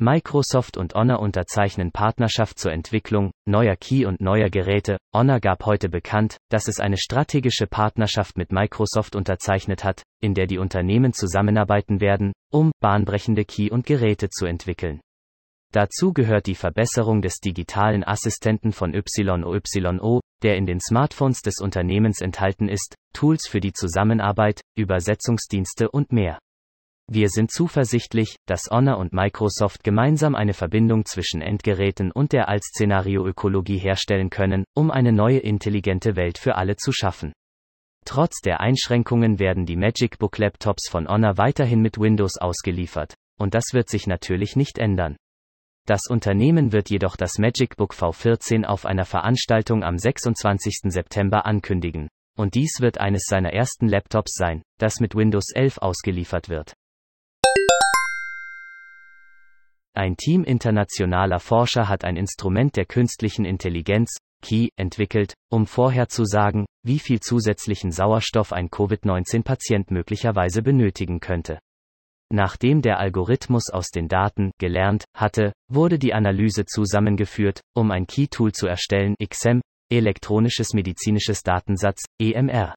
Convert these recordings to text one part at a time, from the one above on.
Microsoft und Honor unterzeichnen Partnerschaft zur Entwicklung neuer Key und neuer Geräte. Honor gab heute bekannt, dass es eine strategische Partnerschaft mit Microsoft unterzeichnet hat, in der die Unternehmen zusammenarbeiten werden, um bahnbrechende Key und Geräte zu entwickeln. Dazu gehört die Verbesserung des digitalen Assistenten von YOYO, der in den Smartphones des Unternehmens enthalten ist, Tools für die Zusammenarbeit, Übersetzungsdienste und mehr. Wir sind zuversichtlich, dass Honor und Microsoft gemeinsam eine Verbindung zwischen Endgeräten und der Altszenarioökologie herstellen können, um eine neue intelligente Welt für alle zu schaffen. Trotz der Einschränkungen werden die MagicBook Laptops von Honor weiterhin mit Windows ausgeliefert, und das wird sich natürlich nicht ändern. Das Unternehmen wird jedoch das MagicBook V14 auf einer Veranstaltung am 26. September ankündigen, und dies wird eines seiner ersten Laptops sein, das mit Windows 11 ausgeliefert wird. Ein Team internationaler Forscher hat ein Instrument der künstlichen Intelligenz, Key, entwickelt, um vorherzusagen, wie viel zusätzlichen Sauerstoff ein Covid-19-Patient möglicherweise benötigen könnte. Nachdem der Algorithmus aus den Daten gelernt hatte, wurde die Analyse zusammengeführt, um ein Key-Tool zu erstellen, XM, elektronisches medizinisches Datensatz, EMR.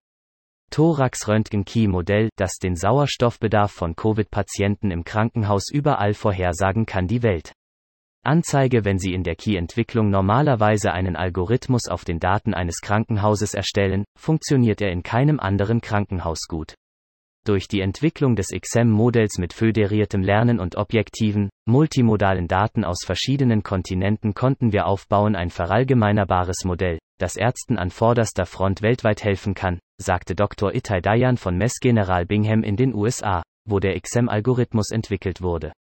Thorax-Röntgen-Key-Modell, das den Sauerstoffbedarf von Covid-Patienten im Krankenhaus überall vorhersagen kann die Welt. Anzeige Wenn Sie in der Key-Entwicklung normalerweise einen Algorithmus auf den Daten eines Krankenhauses erstellen, funktioniert er in keinem anderen Krankenhaus gut. Durch die Entwicklung des XM-Modells mit föderiertem Lernen und objektiven, multimodalen Daten aus verschiedenen Kontinenten konnten wir aufbauen ein verallgemeinerbares Modell, das Ärzten an vorderster Front weltweit helfen kann, sagte Dr. Itai Dayan von Mess General Bingham in den USA, wo der XM-Algorithmus entwickelt wurde.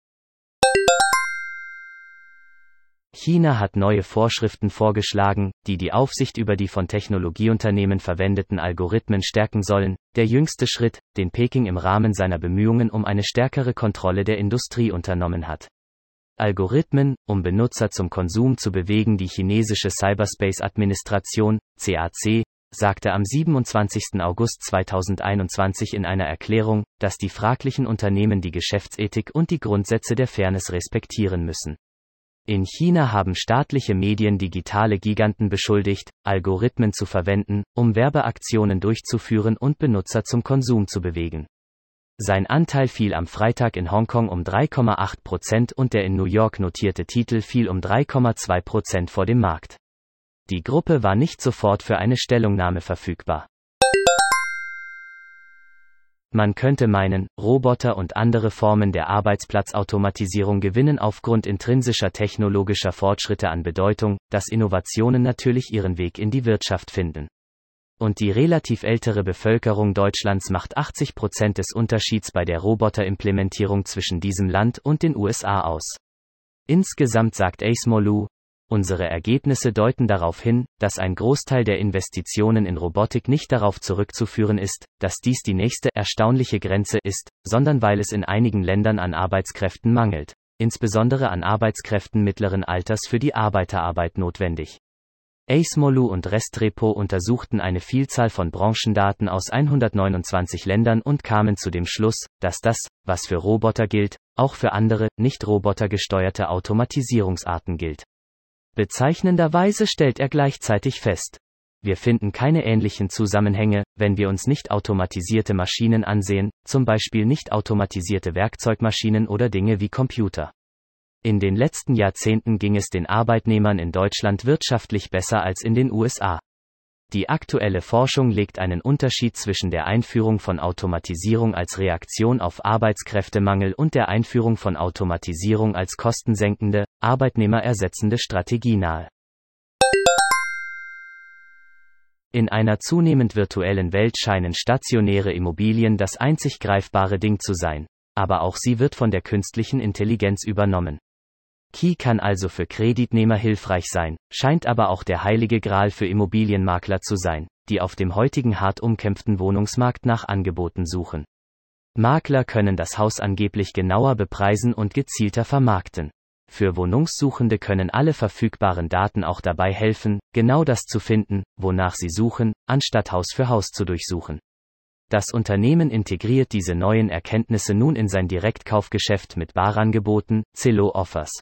China hat neue Vorschriften vorgeschlagen, die die Aufsicht über die von Technologieunternehmen verwendeten Algorithmen stärken sollen, der jüngste Schritt, den Peking im Rahmen seiner Bemühungen um eine stärkere Kontrolle der Industrie unternommen hat. Algorithmen, um Benutzer zum Konsum zu bewegen. Die chinesische Cyberspace-Administration, CAC, sagte am 27. August 2021 in einer Erklärung, dass die fraglichen Unternehmen die Geschäftsethik und die Grundsätze der Fairness respektieren müssen. In China haben staatliche Medien digitale Giganten beschuldigt, Algorithmen zu verwenden, um Werbeaktionen durchzuführen und Benutzer zum Konsum zu bewegen. Sein Anteil fiel am Freitag in Hongkong um 3,8 Prozent und der in New York notierte Titel fiel um 3,2 Prozent vor dem Markt. Die Gruppe war nicht sofort für eine Stellungnahme verfügbar. Man könnte meinen, Roboter und andere Formen der Arbeitsplatzautomatisierung gewinnen aufgrund intrinsischer technologischer Fortschritte an Bedeutung, dass Innovationen natürlich ihren Weg in die Wirtschaft finden und die relativ ältere Bevölkerung Deutschlands macht 80 Prozent des Unterschieds bei der Roboterimplementierung zwischen diesem Land und den USA aus. Insgesamt sagt Acemolu, unsere Ergebnisse deuten darauf hin, dass ein Großteil der Investitionen in Robotik nicht darauf zurückzuführen ist, dass dies die nächste erstaunliche Grenze ist, sondern weil es in einigen Ländern an Arbeitskräften mangelt, insbesondere an Arbeitskräften mittleren Alters für die Arbeiterarbeit notwendig. Acemolu und Restrepo untersuchten eine Vielzahl von Branchendaten aus 129 Ländern und kamen zu dem Schluss, dass das, was für Roboter gilt, auch für andere, nicht robotergesteuerte Automatisierungsarten gilt. Bezeichnenderweise stellt er gleichzeitig fest. Wir finden keine ähnlichen Zusammenhänge, wenn wir uns nicht automatisierte Maschinen ansehen, zum Beispiel nicht automatisierte Werkzeugmaschinen oder Dinge wie Computer. In den letzten Jahrzehnten ging es den Arbeitnehmern in Deutschland wirtschaftlich besser als in den USA. Die aktuelle Forschung legt einen Unterschied zwischen der Einführung von Automatisierung als Reaktion auf Arbeitskräftemangel und der Einführung von Automatisierung als kostensenkende, arbeitnehmerersetzende Strategie nahe. In einer zunehmend virtuellen Welt scheinen stationäre Immobilien das einzig greifbare Ding zu sein, aber auch sie wird von der künstlichen Intelligenz übernommen. Key kann also für Kreditnehmer hilfreich sein, scheint aber auch der heilige Gral für Immobilienmakler zu sein, die auf dem heutigen hart umkämpften Wohnungsmarkt nach Angeboten suchen. Makler können das Haus angeblich genauer bepreisen und gezielter vermarkten. Für Wohnungssuchende können alle verfügbaren Daten auch dabei helfen, genau das zu finden, wonach sie suchen, anstatt Haus für Haus zu durchsuchen. Das Unternehmen integriert diese neuen Erkenntnisse nun in sein Direktkaufgeschäft mit Barangeboten, Zillow Offers.